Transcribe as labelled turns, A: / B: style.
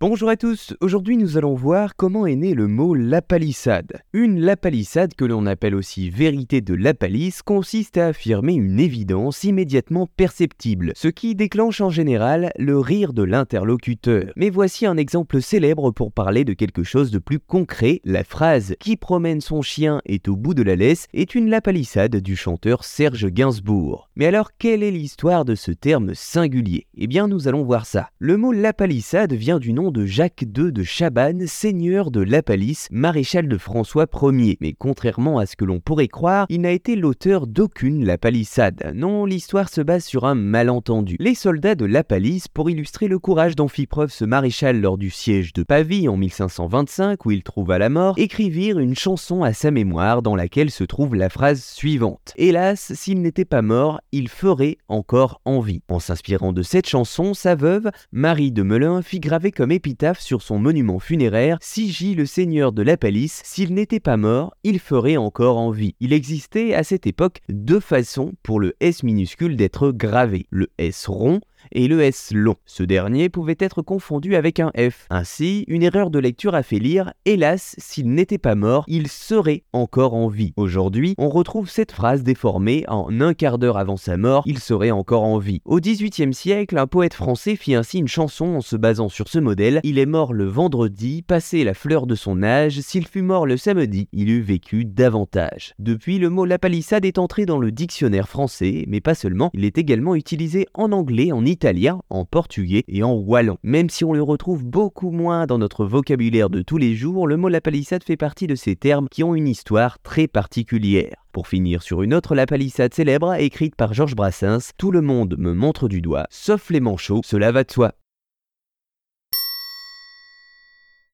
A: Bonjour à tous, aujourd'hui nous allons voir comment est né le mot lapalissade. Une lapalissade que l'on appelle aussi vérité de la palisse consiste à affirmer une évidence immédiatement perceptible, ce qui déclenche en général le rire de l'interlocuteur. Mais voici un exemple célèbre pour parler de quelque chose de plus concret, la phrase qui promène son chien est au bout de la laisse est une lapalissade du chanteur Serge Gainsbourg. Mais alors quelle est l'histoire de ce terme singulier? Eh bien nous allons voir ça. Le mot lapalissade vient du nom de Jacques II de Chabannes, seigneur de La Palisse, maréchal de François Ier. Mais contrairement à ce que l'on pourrait croire, il n'a été l'auteur d'aucune La Palissade. Non, l'histoire se base sur un malentendu. Les soldats de La Palisse, pour illustrer le courage dont fit preuve ce maréchal lors du siège de Pavie en 1525, où il trouva la mort, écrivirent une chanson à sa mémoire dans laquelle se trouve la phrase suivante. Hélas, s'il n'était pas mort, il ferait encore envie. En s'inspirant de cette chanson, sa veuve, Marie de Melun, fit graver comme épitaphe sur son monument funéraire Si J le seigneur de la palisse, s'il n'était pas mort, il ferait encore en vie. Il existait à cette époque deux façons pour le S minuscule d'être gravé, le S rond et le S long. Ce dernier pouvait être confondu avec un F. Ainsi, une erreur de lecture a fait lire Hélas, s'il n'était pas mort, il serait encore en vie. Aujourd'hui, on retrouve cette phrase déformée en un quart d'heure avant sa mort, il serait encore en vie. Au XVIIIe siècle, un poète français fit ainsi une chanson en se basant sur ce modèle Il est mort le vendredi, passé la fleur de son âge, s'il fut mort le samedi, il eût vécu davantage. Depuis, le mot la palissade est entré dans le dictionnaire français, mais pas seulement, il est également utilisé en anglais, en italien, en portugais et en wallon. Même si on le retrouve beaucoup moins dans notre vocabulaire de tous les jours, le mot la palissade fait partie de ces termes qui ont une histoire très particulière. Pour finir sur une autre la palissade célèbre écrite par Georges Brassens, tout le monde me montre du doigt, sauf les manchots, cela va de soi.